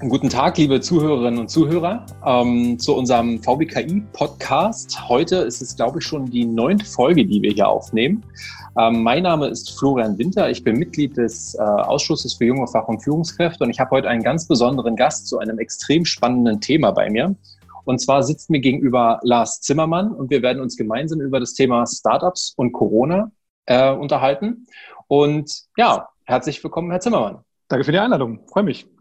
Guten Tag, liebe Zuhörerinnen und Zuhörer, ähm, zu unserem VBKI-Podcast. Heute ist es, glaube ich, schon die neunte Folge, die wir hier aufnehmen. Ähm, mein Name ist Florian Winter. Ich bin Mitglied des äh, Ausschusses für junge Fach- und Führungskräfte und ich habe heute einen ganz besonderen Gast zu einem extrem spannenden Thema bei mir. Und zwar sitzt mir gegenüber Lars Zimmermann und wir werden uns gemeinsam über das Thema Startups und Corona äh, unterhalten. Und ja, herzlich willkommen, Herr Zimmermann. Danke für die Einladung. Freue mich.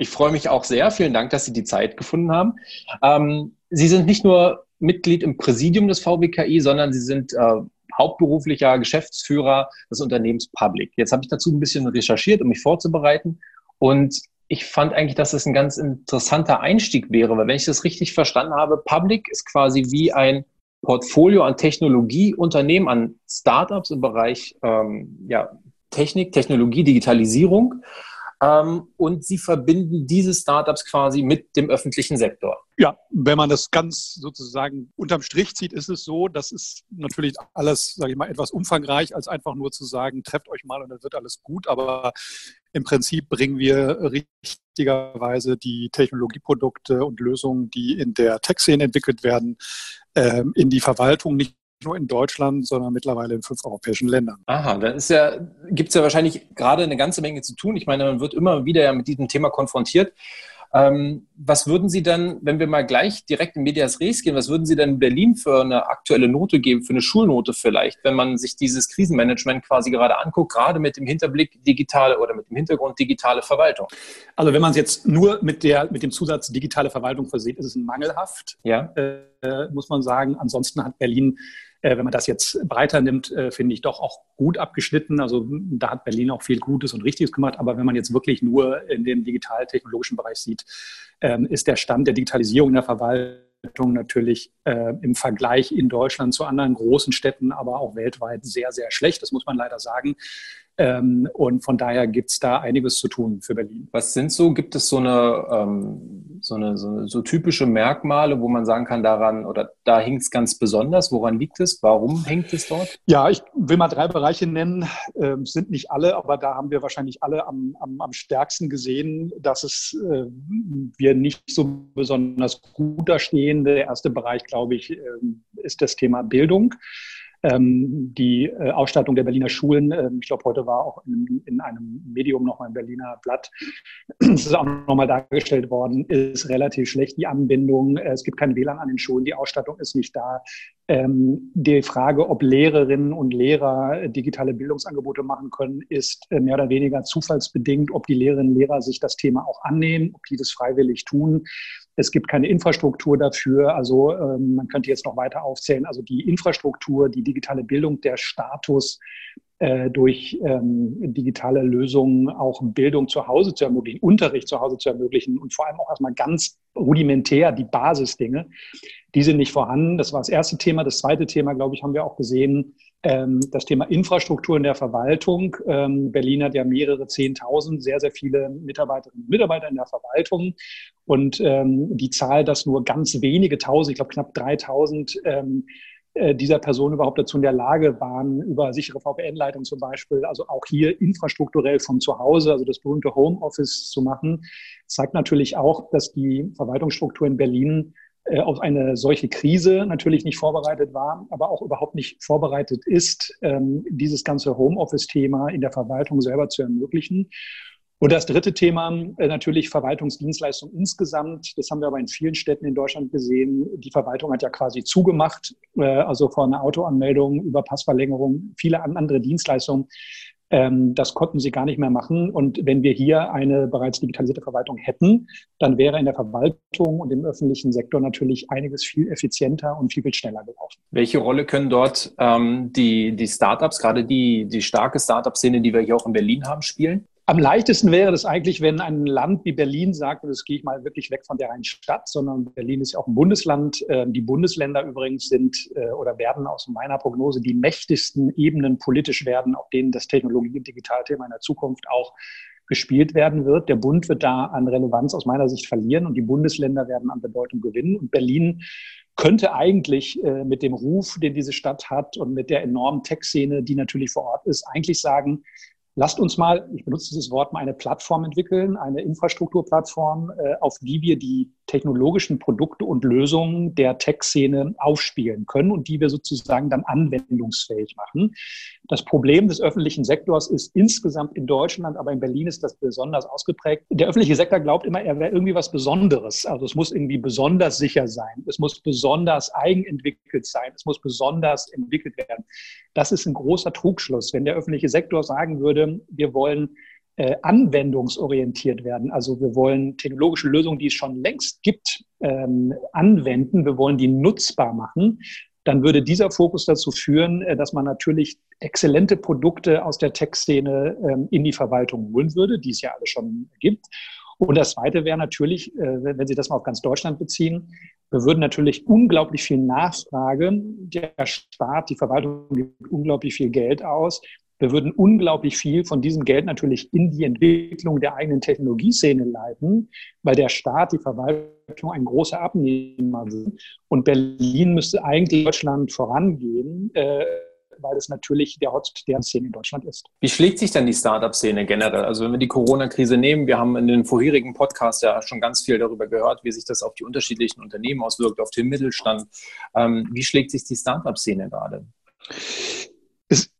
Ich freue mich auch sehr. Vielen Dank, dass Sie die Zeit gefunden haben. Ähm, Sie sind nicht nur Mitglied im Präsidium des VBKI, sondern Sie sind äh, hauptberuflicher Geschäftsführer des Unternehmens Public. Jetzt habe ich dazu ein bisschen recherchiert, um mich vorzubereiten. Und ich fand eigentlich, dass es ein ganz interessanter Einstieg wäre, weil wenn ich das richtig verstanden habe, Public ist quasi wie ein Portfolio an Technologieunternehmen, an Startups im Bereich ähm, ja, Technik, Technologie, Digitalisierung ähm, und sie verbinden diese Startups quasi mit dem öffentlichen Sektor. Ja, wenn man das ganz sozusagen unterm Strich zieht, ist es so, das ist natürlich alles, sage ich mal, etwas umfangreich, als einfach nur zu sagen, trefft euch mal und dann wird alles gut. Aber im Prinzip bringen wir richtigerweise die Technologieprodukte und Lösungen, die in der Tech-Szene entwickelt werden, ähm, in die Verwaltung, nicht nur in Deutschland, sondern mittlerweile in fünf europäischen Ländern. Aha, ist ja, gibt es ja wahrscheinlich gerade eine ganze Menge zu tun. Ich meine, man wird immer wieder ja mit diesem Thema konfrontiert. Ähm, was würden Sie dann, wenn wir mal gleich direkt in Medias Res gehen, was würden Sie denn in Berlin für eine aktuelle Note geben, für eine Schulnote vielleicht, wenn man sich dieses Krisenmanagement quasi gerade anguckt, gerade mit dem Hinterblick digitale oder mit dem Hintergrund digitale Verwaltung? Also wenn man es jetzt nur mit, der, mit dem Zusatz digitale Verwaltung versieht, ist es mangelhaft, ja. äh, muss man sagen. Ansonsten hat Berlin äh, wenn man das jetzt breiter nimmt, äh, finde ich doch auch gut abgeschnitten. Also da hat Berlin auch viel Gutes und Richtiges gemacht. Aber wenn man jetzt wirklich nur in den digital-technologischen Bereich sieht, ähm, ist der Stand der Digitalisierung in der Verwaltung natürlich äh, im Vergleich in Deutschland zu anderen großen Städten, aber auch weltweit sehr, sehr schlecht. Das muss man leider sagen. Ähm, und von daher gibt es da einiges zu tun für Berlin. Was sind so, gibt es so eine, ähm, so eine, so, so typische Merkmale, wo man sagen kann, daran oder da hängt es ganz besonders? Woran liegt es? Warum hängt es dort? Ja, ich will mal drei Bereiche nennen. Ähm, sind nicht alle, aber da haben wir wahrscheinlich alle am, am, am stärksten gesehen, dass es äh, wir nicht so besonders gut da stehen. Der erste Bereich, glaube ich, äh, ist das Thema Bildung ähm, die äh, Ausstattung der Berliner Schulen. Ähm, ich glaube, heute war auch in, in einem Medium nochmal im Berliner Blatt, das ist auch nochmal dargestellt worden, ist relativ schlecht, die Anbindung. Es gibt kein WLAN an den Schulen, die Ausstattung ist nicht da. Ähm, die Frage, ob Lehrerinnen und Lehrer digitale Bildungsangebote machen können, ist äh, mehr oder weniger zufallsbedingt, ob die Lehrerinnen und Lehrer sich das Thema auch annehmen, ob die das freiwillig tun. Es gibt keine Infrastruktur dafür. Also ähm, man könnte jetzt noch weiter aufzählen. Also die Infrastruktur, die digitale Bildung, der Status äh, durch ähm, digitale Lösungen auch Bildung zu Hause zu ermöglichen, Unterricht zu Hause zu ermöglichen und vor allem auch erstmal ganz rudimentär die Basisdinge, die sind nicht vorhanden. Das war das erste Thema. Das zweite Thema, glaube ich, haben wir auch gesehen, das Thema Infrastruktur in der Verwaltung. Ähm, Berlin hat ja mehrere Zehntausend, sehr, sehr viele Mitarbeiterinnen und Mitarbeiter in der Verwaltung. Und ähm, die Zahl, dass nur ganz wenige Tausend, ich glaube knapp 3000 ähm, äh, dieser Personen überhaupt dazu in der Lage waren, über sichere VPN-Leitungen zum Beispiel, also auch hier infrastrukturell von zu Hause, also das berühmte Homeoffice zu machen, zeigt natürlich auch, dass die Verwaltungsstruktur in Berlin auf eine solche Krise natürlich nicht vorbereitet war, aber auch überhaupt nicht vorbereitet ist, ähm, dieses ganze Homeoffice-Thema in der Verwaltung selber zu ermöglichen. Und das dritte Thema, äh, natürlich Verwaltungsdienstleistung insgesamt. Das haben wir aber in vielen Städten in Deutschland gesehen. Die Verwaltung hat ja quasi zugemacht, äh, also von einer Autoanmeldung über Passverlängerung, viele andere Dienstleistungen ähm, das konnten sie gar nicht mehr machen. Und wenn wir hier eine bereits digitalisierte Verwaltung hätten, dann wäre in der Verwaltung und im öffentlichen Sektor natürlich einiges viel effizienter und viel, viel schneller gelaufen. Welche Rolle können dort ähm, die, die Startups, gerade die, die starke Startup-Szene, die wir hier auch in Berlin haben, spielen? Am leichtesten wäre das eigentlich, wenn ein Land wie Berlin sagt, und das gehe ich mal wirklich weg von der reinen Stadt, sondern Berlin ist ja auch ein Bundesland. Ähm, die Bundesländer übrigens sind äh, oder werden aus meiner Prognose die mächtigsten Ebenen politisch werden, auf denen das Technologie- und Digitalthema in der Zukunft auch gespielt werden wird. Der Bund wird da an Relevanz aus meiner Sicht verlieren und die Bundesländer werden an Bedeutung gewinnen. Und Berlin könnte eigentlich äh, mit dem Ruf, den diese Stadt hat und mit der enormen Tech-Szene, die natürlich vor Ort ist, eigentlich sagen, lasst uns mal, ich benutze dieses Wort mal, eine Plattform entwickeln, eine Infrastrukturplattform, äh, auf die wir die technologischen Produkte und Lösungen der Tech-Szene aufspielen können und die wir sozusagen dann anwendungsfähig machen. Das Problem des öffentlichen Sektors ist insgesamt in Deutschland, aber in Berlin ist das besonders ausgeprägt. Der öffentliche Sektor glaubt immer, er wäre irgendwie was Besonderes. Also es muss irgendwie besonders sicher sein. Es muss besonders eigenentwickelt sein. Es muss besonders entwickelt werden. Das ist ein großer Trugschluss. Wenn der öffentliche Sektor sagen würde, wir wollen äh, anwendungsorientiert werden. Also wir wollen technologische Lösungen, die es schon längst gibt, ähm, anwenden. Wir wollen die nutzbar machen. Dann würde dieser Fokus dazu führen, äh, dass man natürlich exzellente Produkte aus der Tech-Szene ähm, in die Verwaltung holen würde, die es ja alle schon gibt. Und das Zweite wäre natürlich, äh, wenn Sie das mal auf ganz Deutschland beziehen, wir würden natürlich unglaublich viel Nachfrage. Der Staat, die Verwaltung gibt unglaublich viel Geld aus. Wir würden unglaublich viel von diesem Geld natürlich in die Entwicklung der eigenen Technologieszene leiten, weil der Staat, die Verwaltung ein großer Abnehmer sind. Und Berlin müsste eigentlich Deutschland vorangehen, äh, weil es natürlich der Hotspot der Szene in Deutschland ist. Wie schlägt sich denn die Startup-Szene generell? Also wenn wir die Corona-Krise nehmen, wir haben in den vorherigen Podcasts ja schon ganz viel darüber gehört, wie sich das auf die unterschiedlichen Unternehmen auswirkt, auf den Mittelstand. Ähm, wie schlägt sich die Startup-Szene gerade?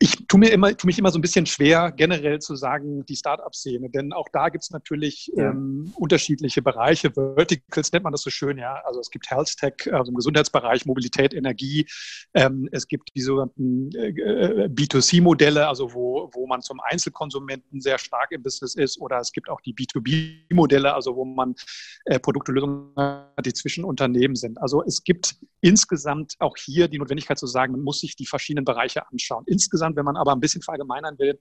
ich tue mir immer, tue mich immer so ein bisschen schwer, generell zu sagen, die Start-up-Szene, denn auch da gibt es natürlich ja. ähm, unterschiedliche Bereiche. Verticals nennt man das so schön, ja. Also es gibt Health Tech, also im Gesundheitsbereich, Mobilität, Energie. Ähm, es gibt die sogenannten äh, äh B2C-Modelle, also wo, wo man zum Einzelkonsumenten sehr stark im Business ist, oder es gibt auch die B2B-Modelle, also wo man äh, Produkte, Lösungen hat, die zwischen Unternehmen sind. Also es gibt insgesamt auch hier die Notwendigkeit zu sagen, man muss sich die verschiedenen Bereiche anschauen insgesamt, wenn man aber ein bisschen verallgemeinern will,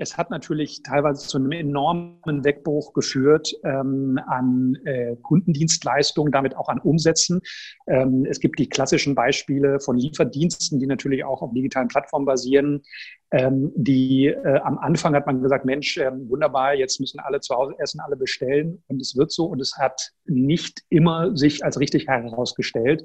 es hat natürlich teilweise zu einem enormen Wegbruch geführt ähm, an äh, Kundendienstleistungen, damit auch an Umsätzen. Ähm, es gibt die klassischen Beispiele von Lieferdiensten, die natürlich auch auf digitalen Plattformen basieren. Ähm, die äh, am Anfang hat man gesagt, Mensch, äh, wunderbar, jetzt müssen alle zu Hause essen, alle bestellen. Und es wird so und es hat nicht immer sich als richtig herausgestellt.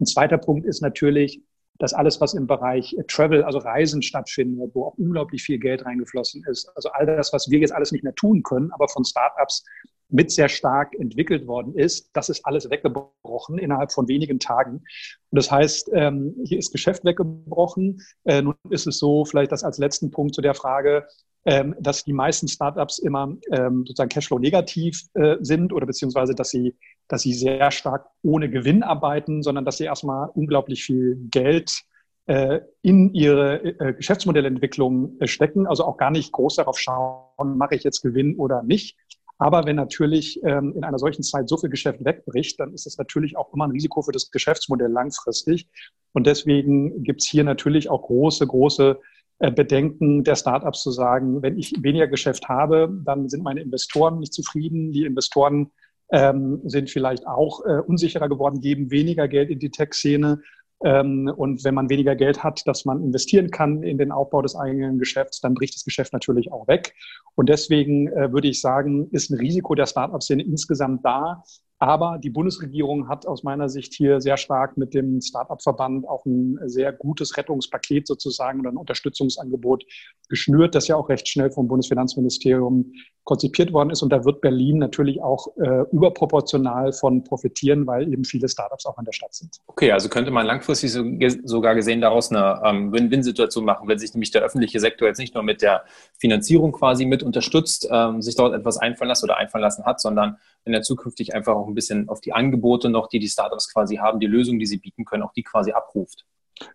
Ein zweiter Punkt ist natürlich, dass alles, was im Bereich Travel, also Reisen stattfindet, wo auch unglaublich viel Geld reingeflossen ist, also all das, was wir jetzt alles nicht mehr tun können, aber von Startups mit sehr stark entwickelt worden ist, das ist alles weggebrochen innerhalb von wenigen Tagen. Und das heißt, ähm, hier ist Geschäft weggebrochen. Äh, nun ist es so, vielleicht das als letzten Punkt zu der Frage, ähm, dass die meisten Startups immer ähm, sozusagen Cashflow negativ äh, sind oder beziehungsweise, dass sie, dass sie sehr stark ohne Gewinn arbeiten, sondern dass sie erstmal unglaublich viel Geld äh, in ihre äh, Geschäftsmodellentwicklung äh, stecken, also auch gar nicht groß darauf schauen, mache ich jetzt Gewinn oder nicht. Aber wenn natürlich ähm, in einer solchen Zeit so viel Geschäft wegbricht, dann ist das natürlich auch immer ein Risiko für das Geschäftsmodell langfristig. Und deswegen gibt es hier natürlich auch große, große äh, Bedenken der Startups zu sagen, wenn ich weniger Geschäft habe, dann sind meine Investoren nicht zufrieden. Die Investoren ähm, sind vielleicht auch äh, unsicherer geworden, geben weniger Geld in die Tech-Szene. Ähm, und wenn man weniger Geld hat, dass man investieren kann in den Aufbau des eigenen Geschäfts, dann bricht das Geschäft natürlich auch weg. Und deswegen äh, würde ich sagen, ist ein Risiko der Startup-Szene insgesamt da. Aber die Bundesregierung hat aus meiner Sicht hier sehr stark mit dem Start-up-Verband auch ein sehr gutes Rettungspaket sozusagen oder ein Unterstützungsangebot geschnürt, das ja auch recht schnell vom Bundesfinanzministerium konzipiert worden ist. Und da wird Berlin natürlich auch äh, überproportional von profitieren, weil eben viele Startups auch in der Stadt sind. Okay, also könnte man langfristig so, sogar gesehen daraus eine ähm, Win-Win-Situation machen, wenn sich nämlich der öffentliche Sektor jetzt nicht nur mit der Finanzierung quasi mit unterstützt, ähm, sich dort etwas einfallen lassen oder einfallen lassen hat, sondern wenn er zukünftig einfach auch ein bisschen auf die Angebote noch, die die Startups quasi haben, die Lösungen, die sie bieten können, auch die quasi abruft.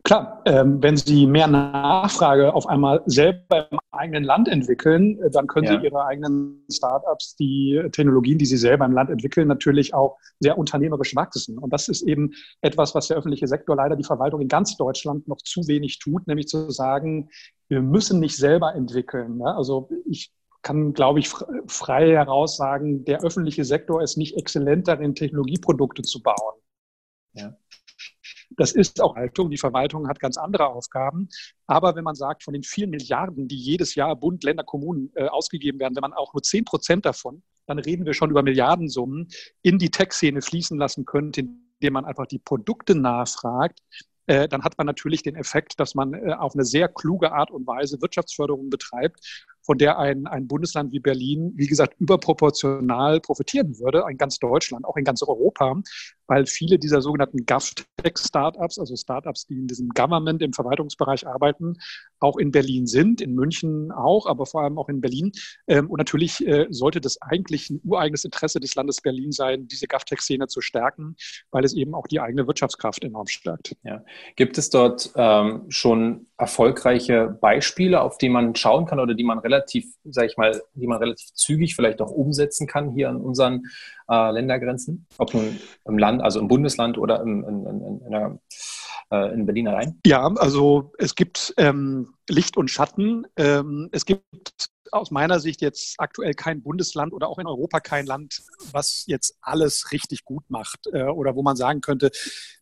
Klar, ähm, wenn Sie mehr Nachfrage auf einmal selber im eigenen Land entwickeln, äh, dann können ja. Sie Ihre eigenen Startups, die Technologien, die Sie selber im Land entwickeln, natürlich auch sehr unternehmerisch wachsen. Und das ist eben etwas, was der öffentliche Sektor leider die Verwaltung in ganz Deutschland noch zu wenig tut, nämlich zu sagen, wir müssen nicht selber entwickeln. Ne? Also ich kann, glaube ich, frei heraus sagen, der öffentliche Sektor ist nicht exzellent darin, Technologieprodukte zu bauen. Ja. Das ist auch Haltung. Die Verwaltung hat ganz andere Aufgaben. Aber wenn man sagt, von den vielen Milliarden, die jedes Jahr Bund, Länder, Kommunen äh, ausgegeben werden, wenn man auch nur zehn Prozent davon, dann reden wir schon über Milliardensummen, in die Tech-Szene fließen lassen könnte, indem man einfach die Produkte nachfragt, äh, dann hat man natürlich den Effekt, dass man äh, auf eine sehr kluge Art und Weise Wirtschaftsförderung betreibt von der ein, ein Bundesland wie Berlin, wie gesagt, überproportional profitieren würde, in ganz Deutschland, auch in ganz Europa, weil viele dieser sogenannten GovTech-Startups, also Startups, die in diesem Government, im Verwaltungsbereich arbeiten, auch in Berlin sind, in München auch, aber vor allem auch in Berlin. Ähm, und natürlich äh, sollte das eigentlich ein ureigenes Interesse des Landes Berlin sein, diese GovTech-Szene zu stärken, weil es eben auch die eigene Wirtschaftskraft enorm stärkt. Ja. Gibt es dort ähm, schon erfolgreiche Beispiele, auf die man schauen kann oder die man relativ, sage ich mal, die man relativ zügig vielleicht auch umsetzen kann hier an unseren äh, Ländergrenzen? Ob nun im Land, also im Bundesland oder im, in, in, in, der, äh, in Berlin allein? Ja, also es gibt ähm, Licht und Schatten. Ähm, es gibt aus meiner Sicht jetzt aktuell kein Bundesland oder auch in Europa kein Land, was jetzt alles richtig gut macht äh, oder wo man sagen könnte,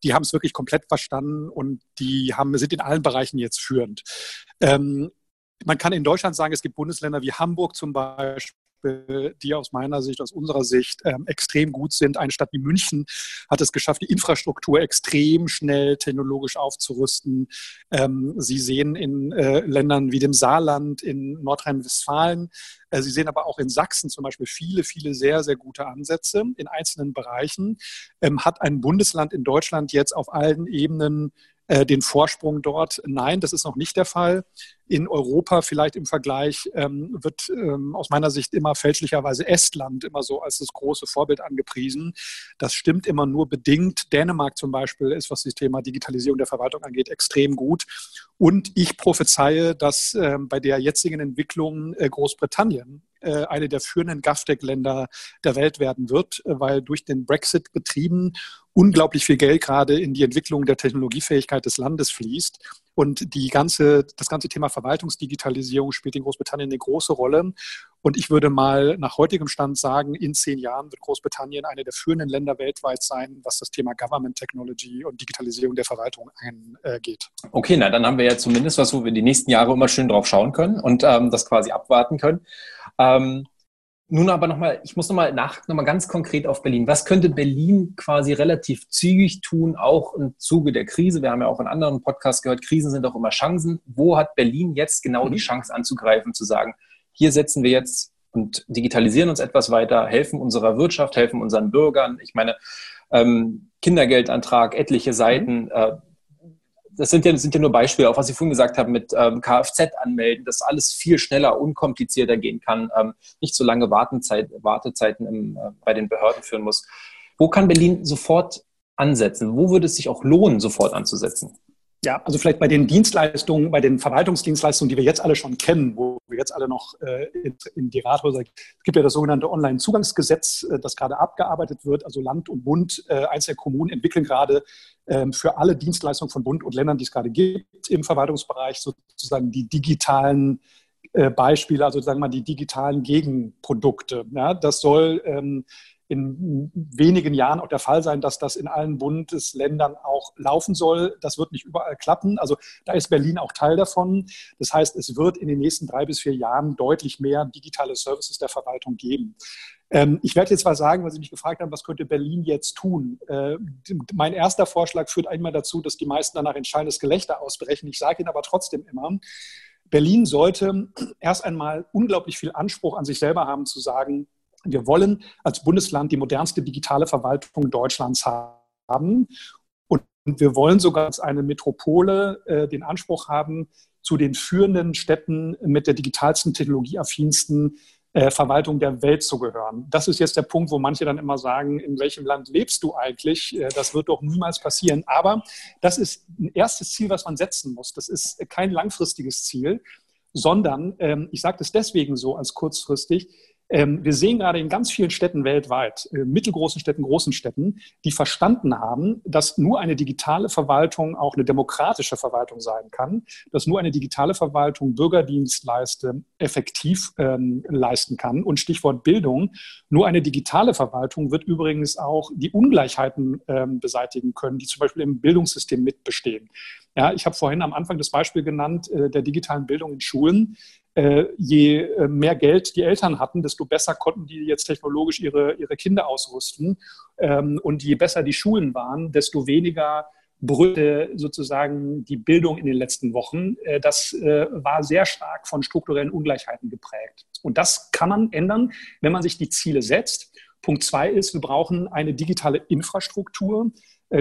die haben es wirklich komplett verstanden und die haben, sind in allen Bereichen jetzt führend. Ähm, man kann in Deutschland sagen, es gibt Bundesländer wie Hamburg zum Beispiel, die aus meiner Sicht, aus unserer Sicht ähm, extrem gut sind. Eine Stadt wie München hat es geschafft, die Infrastruktur extrem schnell technologisch aufzurüsten. Ähm, Sie sehen in äh, Ländern wie dem Saarland, in Nordrhein-Westfalen, äh, Sie sehen aber auch in Sachsen zum Beispiel viele, viele sehr, sehr gute Ansätze in einzelnen Bereichen. Ähm, hat ein Bundesland in Deutschland jetzt auf allen Ebenen äh, den Vorsprung dort. Nein, das ist noch nicht der Fall. In Europa vielleicht im Vergleich ähm, wird ähm, aus meiner Sicht immer fälschlicherweise Estland immer so als das große Vorbild angepriesen. Das stimmt immer nur bedingt. Dänemark zum Beispiel ist, was das Thema Digitalisierung der Verwaltung angeht, extrem gut. Und ich prophezeie, dass äh, bei der jetzigen Entwicklung äh, Großbritannien äh, eine der führenden GovTech-Länder der Welt werden wird, äh, weil durch den Brexit betrieben unglaublich viel Geld gerade in die Entwicklung der Technologiefähigkeit des Landes fließt. Und die ganze, das ganze Thema Verwaltungsdigitalisierung spielt in Großbritannien eine große Rolle. Und ich würde mal nach heutigem Stand sagen, in zehn Jahren wird Großbritannien eine der führenden Länder weltweit sein, was das Thema Government Technology und Digitalisierung der Verwaltung angeht. Okay, na dann haben wir ja zumindest was, wo wir die nächsten Jahre immer schön drauf schauen können und ähm, das quasi abwarten können. Ähm, nun aber nochmal, ich muss nochmal nach, nochmal ganz konkret auf Berlin. Was könnte Berlin quasi relativ zügig tun, auch im Zuge der Krise? Wir haben ja auch in anderen Podcasts gehört, Krisen sind auch immer Chancen. Wo hat Berlin jetzt genau die mhm. Chance anzugreifen, zu sagen, hier setzen wir jetzt und digitalisieren uns etwas weiter, helfen unserer Wirtschaft, helfen unseren Bürgern. Ich meine, ähm, Kindergeldantrag, etliche Seiten, mhm. äh, das sind ja, sind ja nur Beispiele, auch was Sie vorhin gesagt haben mit ähm, Kfz anmelden, dass alles viel schneller, unkomplizierter gehen kann, ähm, nicht so lange Wartenzeit, Wartezeiten im, äh, bei den Behörden führen muss. Wo kann Berlin sofort ansetzen? Wo würde es sich auch lohnen, sofort anzusetzen? Ja, also vielleicht bei den Dienstleistungen, bei den Verwaltungsdienstleistungen, die wir jetzt alle schon kennen, wo wir jetzt alle noch äh, in, in die Rathäuser, es gibt ja das sogenannte Online-Zugangsgesetz, äh, das gerade abgearbeitet wird. Also Land und Bund, äh, einzelne Kommunen entwickeln gerade ähm, für alle Dienstleistungen von Bund und Ländern, die es gerade gibt im Verwaltungsbereich, sozusagen die digitalen äh, Beispiele, also sagen wir mal die digitalen Gegenprodukte. Ja, das soll ähm, in wenigen Jahren auch der Fall sein, dass das in allen Bundesländern auch laufen soll. Das wird nicht überall klappen. Also da ist Berlin auch Teil davon. Das heißt, es wird in den nächsten drei bis vier Jahren deutlich mehr digitale Services der Verwaltung geben. Ähm, ich werde jetzt mal sagen, weil Sie mich gefragt haben, was könnte Berlin jetzt tun? Äh, mein erster Vorschlag führt einmal dazu, dass die meisten danach ein schallendes Gelächter ausbrechen. Ich sage Ihnen aber trotzdem immer, Berlin sollte erst einmal unglaublich viel Anspruch an sich selber haben, zu sagen, wir wollen als Bundesland die modernste digitale Verwaltung Deutschlands haben. Und wir wollen sogar als eine Metropole äh, den Anspruch haben, zu den führenden Städten mit der digitalsten, technologieaffinsten äh, Verwaltung der Welt zu gehören. Das ist jetzt der Punkt, wo manche dann immer sagen, in welchem Land lebst du eigentlich? Äh, das wird doch niemals passieren. Aber das ist ein erstes Ziel, was man setzen muss. Das ist kein langfristiges Ziel, sondern ähm, ich sage das deswegen so als kurzfristig, wir sehen gerade in ganz vielen Städten weltweit, äh, mittelgroßen Städten, großen Städten, die verstanden haben, dass nur eine digitale Verwaltung auch eine demokratische Verwaltung sein kann, dass nur eine digitale Verwaltung Bürgerdienstleiste effektiv ähm, leisten kann. Und Stichwort Bildung, nur eine digitale Verwaltung wird übrigens auch die Ungleichheiten ähm, beseitigen können, die zum Beispiel im Bildungssystem mitbestehen. Ja, ich habe vorhin am Anfang das Beispiel genannt äh, der digitalen Bildung in Schulen. Äh, je äh, mehr Geld die Eltern hatten, desto besser konnten die jetzt technologisch ihre, ihre Kinder ausrüsten. Ähm, und je besser die Schulen waren, desto weniger brüllte sozusagen die Bildung in den letzten Wochen. Äh, das äh, war sehr stark von strukturellen Ungleichheiten geprägt. Und das kann man ändern, wenn man sich die Ziele setzt. Punkt zwei ist, wir brauchen eine digitale Infrastruktur,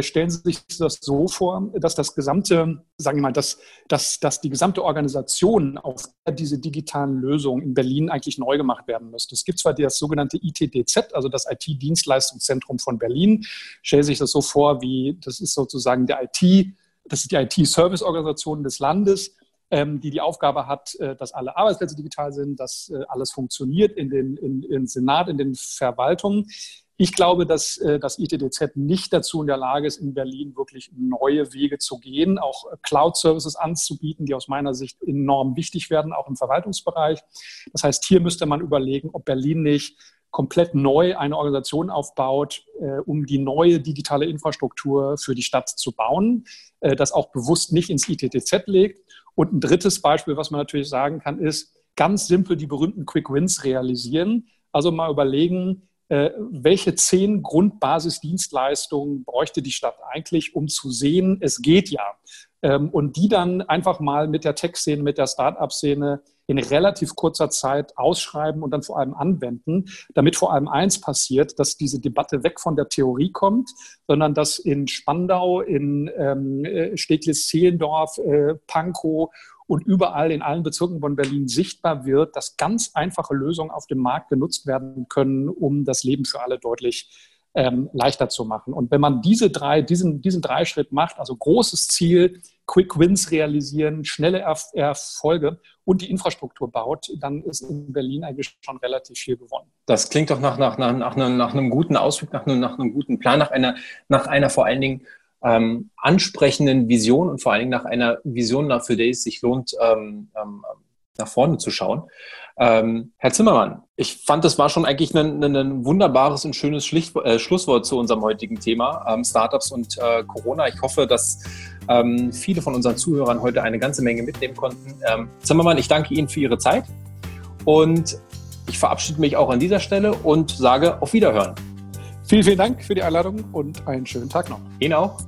stellen Sie sich das so vor, dass das gesamte, sagen wir mal, dass, dass, dass die gesamte Organisation auf diese digitalen Lösungen in Berlin eigentlich neu gemacht werden müsste. Es gibt zwar das sogenannte ITDZ, also das IT-Dienstleistungszentrum von Berlin. Stellen Sie sich das so vor, wie das ist sozusagen der IT, das ist die IT-Service-Organisation des Landes ähm, die die Aufgabe hat, äh, dass alle Arbeitsplätze digital sind, dass äh, alles funktioniert in den in, in Senat, in den Verwaltungen. Ich glaube, dass äh, das ITDZ nicht dazu in der Lage ist, in Berlin wirklich neue Wege zu gehen, auch Cloud-Services anzubieten, die aus meiner Sicht enorm wichtig werden, auch im Verwaltungsbereich. Das heißt, hier müsste man überlegen, ob Berlin nicht komplett neu eine Organisation aufbaut, äh, um die neue digitale Infrastruktur für die Stadt zu bauen, äh, das auch bewusst nicht ins ITTZ legt. Und ein drittes Beispiel, was man natürlich sagen kann, ist ganz simpel die berühmten Quick Wins realisieren. Also mal überlegen, welche zehn Grundbasisdienstleistungen bräuchte die Stadt eigentlich, um zu sehen, es geht ja. Ähm, und die dann einfach mal mit der Tech-Szene, mit der Start-up-Szene in relativ kurzer Zeit ausschreiben und dann vor allem anwenden, damit vor allem eins passiert, dass diese Debatte weg von der Theorie kommt, sondern dass in Spandau, in ähm, äh, Steglitz-Zehlendorf, äh, Pankow und überall in allen Bezirken von Berlin sichtbar wird, dass ganz einfache Lösungen auf dem Markt genutzt werden können, um das Leben für alle deutlich ähm, leichter zu machen. Und wenn man diese drei, diesen, diesen drei Schritt macht, also großes Ziel, Quick Wins realisieren, schnelle Erf Erfolge und die Infrastruktur baut, dann ist in Berlin eigentlich schon relativ viel gewonnen. Das klingt doch nach, nach, nach, nach, einem, nach einem guten Ausflug, nach einem, nach einem guten Plan, nach einer, nach einer vor allen Dingen ähm, ansprechenden Vision und vor allen Dingen nach einer Vision, für die es sich lohnt, ähm, ähm, nach vorne zu schauen. Ähm, Herr Zimmermann, ich fand, das war schon eigentlich ein, ein wunderbares und schönes Schlicht, äh, Schlusswort zu unserem heutigen Thema, ähm, Startups und äh, Corona. Ich hoffe, dass ähm, viele von unseren Zuhörern heute eine ganze Menge mitnehmen konnten. Ähm, Zimmermann, ich danke Ihnen für Ihre Zeit und ich verabschiede mich auch an dieser Stelle und sage auf Wiederhören. Vielen, vielen Dank für die Einladung und einen schönen Tag noch. Ihnen auch.